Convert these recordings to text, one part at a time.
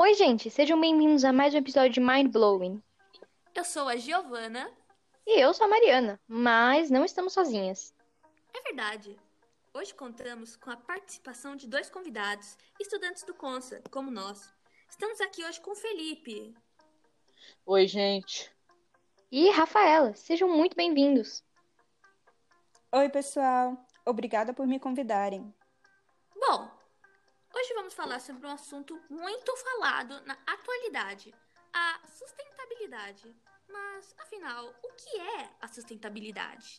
Oi, gente, sejam bem-vindos a mais um episódio de Mind Blowing. Eu sou a Giovana. E eu sou a Mariana, mas não estamos sozinhas. É verdade. Hoje contamos com a participação de dois convidados, estudantes do Consa, como nós. Estamos aqui hoje com o Felipe. Oi, gente. E Rafaela, sejam muito bem-vindos. Oi, pessoal. Obrigada por me convidarem. Bom, hoje vamos falar sobre um assunto muito falado na atualidade: a sustentabilidade. Mas, afinal, o que é a sustentabilidade?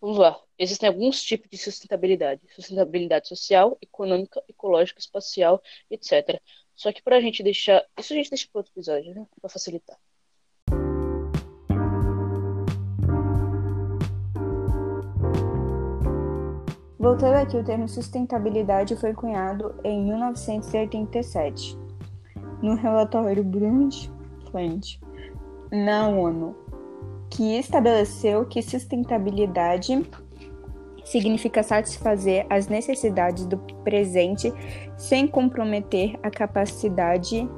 Vamos lá. Existem alguns tipos de sustentabilidade: sustentabilidade social, econômica, ecológica, espacial, etc. Só que para a gente deixar. Isso a gente deixa para outro episódio, né? Para facilitar. Voltando aqui, o termo sustentabilidade foi cunhado em 1987, no relatório Brundtland, na ONU, que estabeleceu que sustentabilidade significa satisfazer as necessidades do presente sem comprometer a capacidade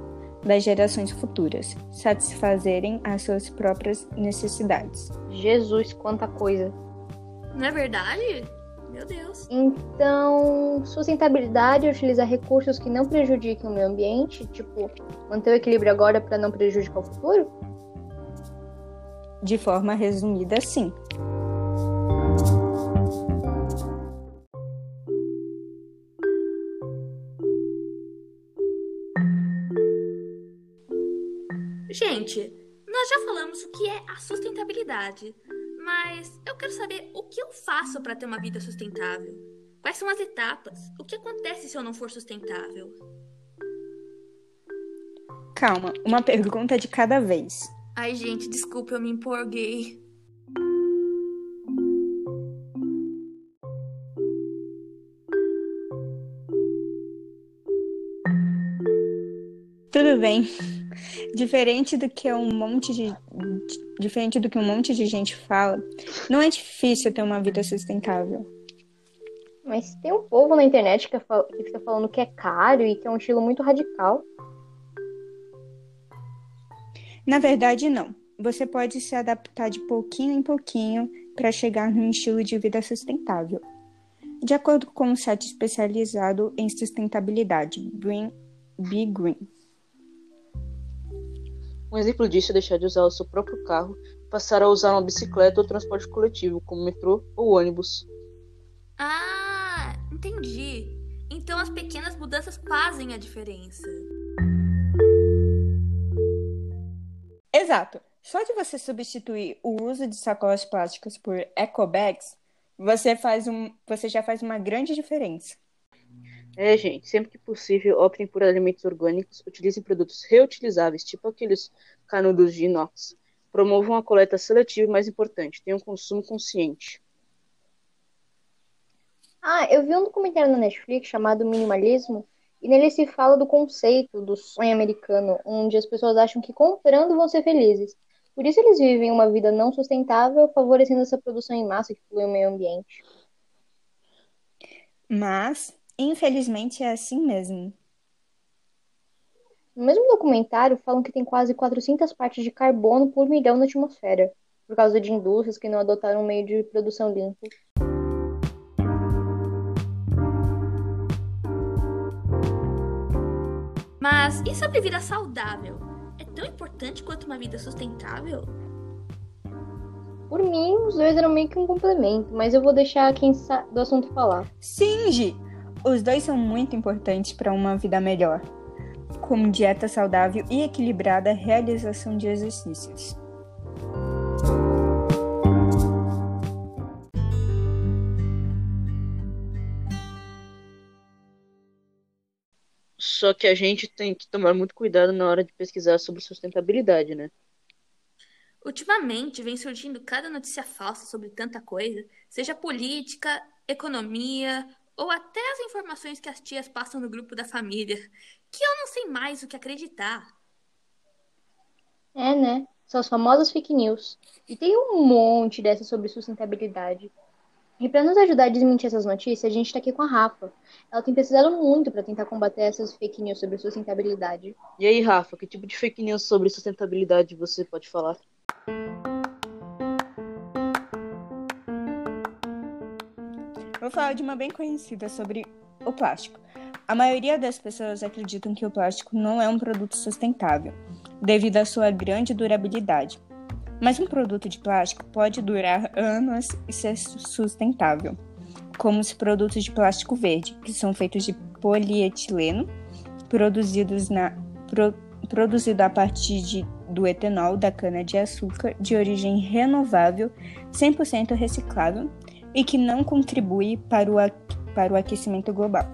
das gerações futuras satisfazerem as suas próprias necessidades. Jesus, quanta coisa! Não é verdade? Meu Deus. Então, sustentabilidade é utilizar recursos que não prejudiquem o meio ambiente, tipo, manter o equilíbrio agora para não prejudicar o futuro? De forma resumida, sim. O que é a sustentabilidade, mas eu quero saber o que eu faço para ter uma vida sustentável. Quais são as etapas? O que acontece se eu não for sustentável? Calma, uma pergunta de cada vez. Ai, gente, desculpa, eu me empolguei. Tudo bem. Diferente do que um monte de diferente do que um monte de gente fala, não é difícil ter uma vida sustentável. Mas tem um povo na internet que fica falando que é caro e que é um estilo muito radical. Na verdade, não. Você pode se adaptar de pouquinho em pouquinho para chegar num estilo de vida sustentável. De acordo com um site especializado em sustentabilidade, Green Be Green. Um exemplo disso é deixar de usar o seu próprio carro e passar a usar uma bicicleta ou transporte coletivo, como metrô ou ônibus. Ah, entendi. Então as pequenas mudanças fazem a diferença. Exato. Só de você substituir o uso de sacolas plásticas por eco bags, você, faz um, você já faz uma grande diferença. É, gente, sempre que possível, optem por alimentos orgânicos, utilizem produtos reutilizáveis, tipo aqueles canudos de inox. Promovam a coleta seletiva e, mais importante, tenham um consumo consciente. Ah, eu vi um documentário na Netflix chamado Minimalismo, e nele se fala do conceito do sonho americano, onde as pessoas acham que comprando vão ser felizes. Por isso eles vivem uma vida não sustentável, favorecendo essa produção em massa que polui o meio ambiente. Mas Infelizmente é assim mesmo. No mesmo documentário, falam que tem quase 400 partes de carbono por milhão na atmosfera, por causa de indústrias que não adotaram um meio de produção limpo. Mas e sobre vida saudável? É tão importante quanto uma vida sustentável? Por mim, os dois eram meio que um complemento, mas eu vou deixar quem do assunto falar. Sim, Gi! Os dois são muito importantes para uma vida melhor, como dieta saudável e equilibrada, realização de exercícios. Só que a gente tem que tomar muito cuidado na hora de pesquisar sobre sustentabilidade, né? Ultimamente vem surgindo cada notícia falsa sobre tanta coisa, seja política, economia ou até as informações que as tias passam no grupo da família, que eu não sei mais o que acreditar. né? São as famosas fake news. E tem um monte dessas sobre sustentabilidade. E para nos ajudar a desmentir essas notícias, a gente está aqui com a Rafa. Ela tem pesquisado muito para tentar combater essas fake news sobre sustentabilidade. E aí, Rafa, que tipo de fake news sobre sustentabilidade você pode falar? Vou falar de uma bem conhecida sobre o plástico. A maioria das pessoas acreditam que o plástico não é um produto sustentável, devido à sua grande durabilidade. Mas um produto de plástico pode durar anos e ser sustentável, como os produtos de plástico verde, que são feitos de polietileno, produzidos na, pro, produzido a partir de, do etanol da cana-de-açúcar de origem renovável, 100% reciclável e que não contribui para o, para o aquecimento global.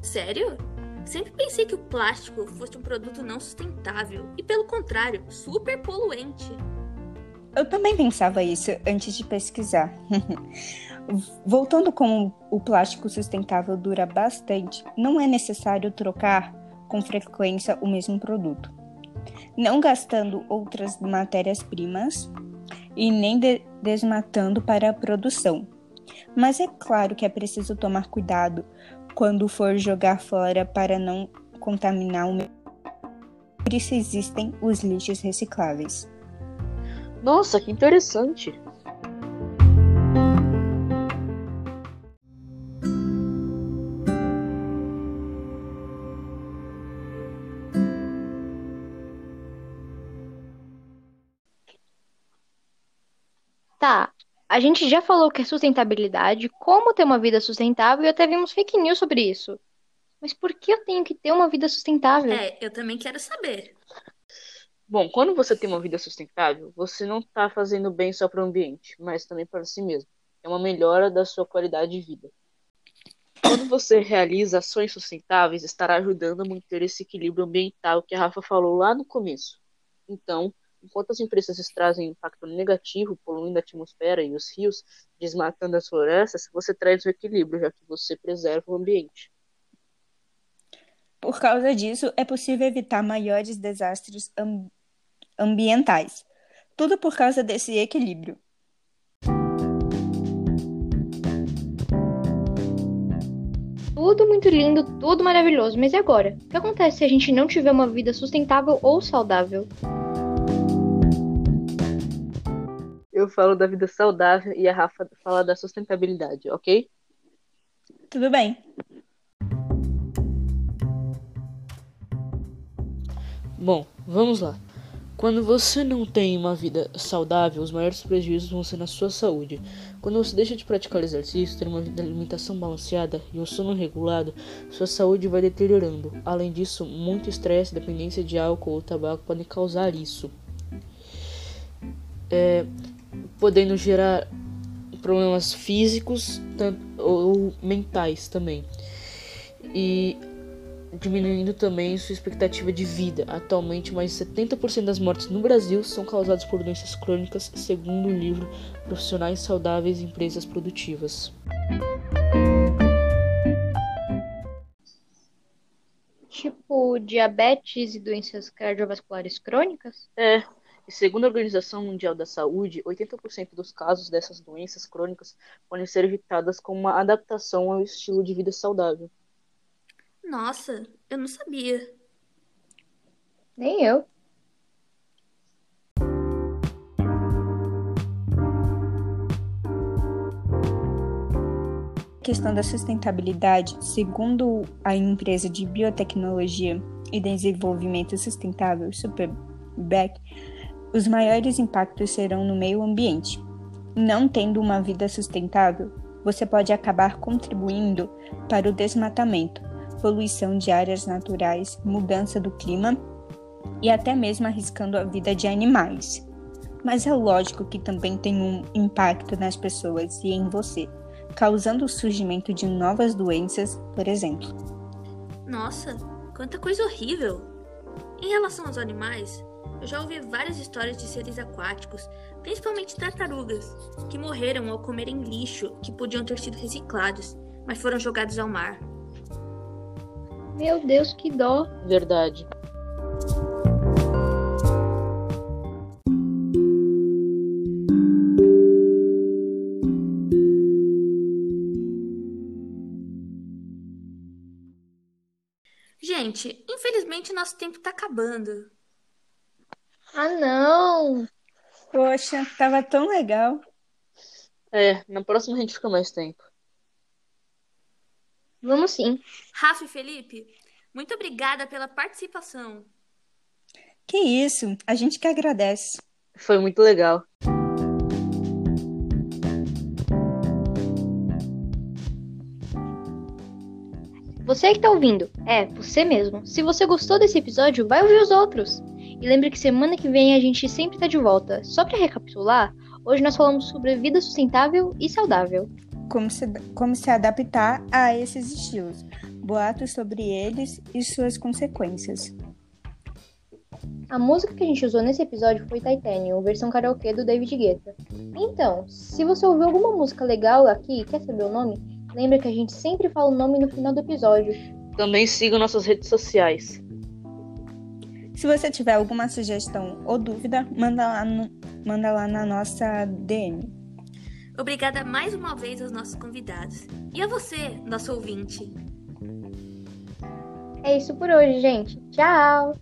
Sério? Sempre pensei que o plástico fosse um produto não sustentável e, pelo contrário, super poluente. Eu também pensava isso antes de pesquisar. Voltando como o plástico sustentável dura bastante, não é necessário trocar com frequência o mesmo produto, não gastando outras matérias-primas e nem de desmatando para a produção. Mas é claro que é preciso tomar cuidado quando for jogar fora para não contaminar o meio. Por isso existem os lixos recicláveis. Nossa, que interessante! A gente já falou que é sustentabilidade, como ter uma vida sustentável e até vimos fake news sobre isso. Mas por que eu tenho que ter uma vida sustentável? É, eu também quero saber. Bom, quando você tem uma vida sustentável, você não está fazendo bem só para o ambiente, mas também para si mesmo. É uma melhora da sua qualidade de vida. Quando você realiza ações sustentáveis, estará ajudando a manter esse equilíbrio ambiental que a Rafa falou lá no começo. Então, enquanto as empresas trazem impacto negativo, poluindo a atmosfera e os rios, desmatando as florestas, você traz o equilíbrio, já que você preserva o ambiente. Por causa disso, é possível evitar maiores desastres ambientais ambientais. Tudo por causa desse equilíbrio. Tudo muito lindo, tudo maravilhoso, mas e agora? O que acontece se a gente não tiver uma vida sustentável ou saudável? Eu falo da vida saudável e a Rafa fala da sustentabilidade, ok? Tudo bem. Bom, vamos lá. Quando você não tem uma vida saudável, os maiores prejuízos vão ser na sua saúde. Quando você deixa de praticar exercício, ter uma alimentação balanceada e um sono regulado, sua saúde vai deteriorando. Além disso, muito estresse, dependência de álcool ou tabaco podem causar isso, é, podendo gerar problemas físicos ou mentais também. E diminuindo também sua expectativa de vida. Atualmente, mais de 70% das mortes no Brasil são causadas por doenças crônicas, segundo o livro Profissionais Saudáveis e Empresas Produtivas. Tipo diabetes e doenças cardiovasculares crônicas? É. E segundo a Organização Mundial da Saúde, 80% dos casos dessas doenças crônicas podem ser evitadas com uma adaptação ao estilo de vida saudável. Nossa, eu não sabia. Nem eu. A questão da sustentabilidade, segundo a empresa de biotecnologia e desenvolvimento sustentável Superbeck, os maiores impactos serão no meio ambiente. Não tendo uma vida sustentável, você pode acabar contribuindo para o desmatamento, poluição de áreas naturais, mudança do clima e até mesmo arriscando a vida de animais. Mas é lógico que também tem um impacto nas pessoas e em você, causando o surgimento de novas doenças, por exemplo. Nossa, quanta coisa horrível! Em relação aos animais, eu já ouvi várias histórias de seres aquáticos, principalmente tartarugas, que morreram ao comerem lixo que podiam ter sido reciclados, mas foram jogados ao mar. Meu Deus, que dó. Verdade. Gente, infelizmente nosso tempo tá acabando. Ah, não! Poxa, tava tão legal. É, na próxima a gente fica mais tempo. Vamos sim. Rafa e Felipe, muito obrigada pela participação. Que isso, a gente que agradece. Foi muito legal. Você que tá ouvindo, é, você mesmo. Se você gostou desse episódio, vai ouvir os outros. E lembre que semana que vem a gente sempre tá de volta. Só para recapitular, hoje nós falamos sobre vida sustentável e saudável. Como se, como se adaptar a esses estilos, boatos sobre eles e suas consequências. A música que a gente usou nesse episódio foi Titanium, versão karaokê do David Guetta. Então, se você ouviu alguma música legal aqui e quer saber o nome, lembra que a gente sempre fala o nome no final do episódio. Também siga nossas redes sociais. Se você tiver alguma sugestão ou dúvida, manda lá, no, manda lá na nossa DM. Obrigada mais uma vez aos nossos convidados. E a você, nosso ouvinte. É isso por hoje, gente. Tchau!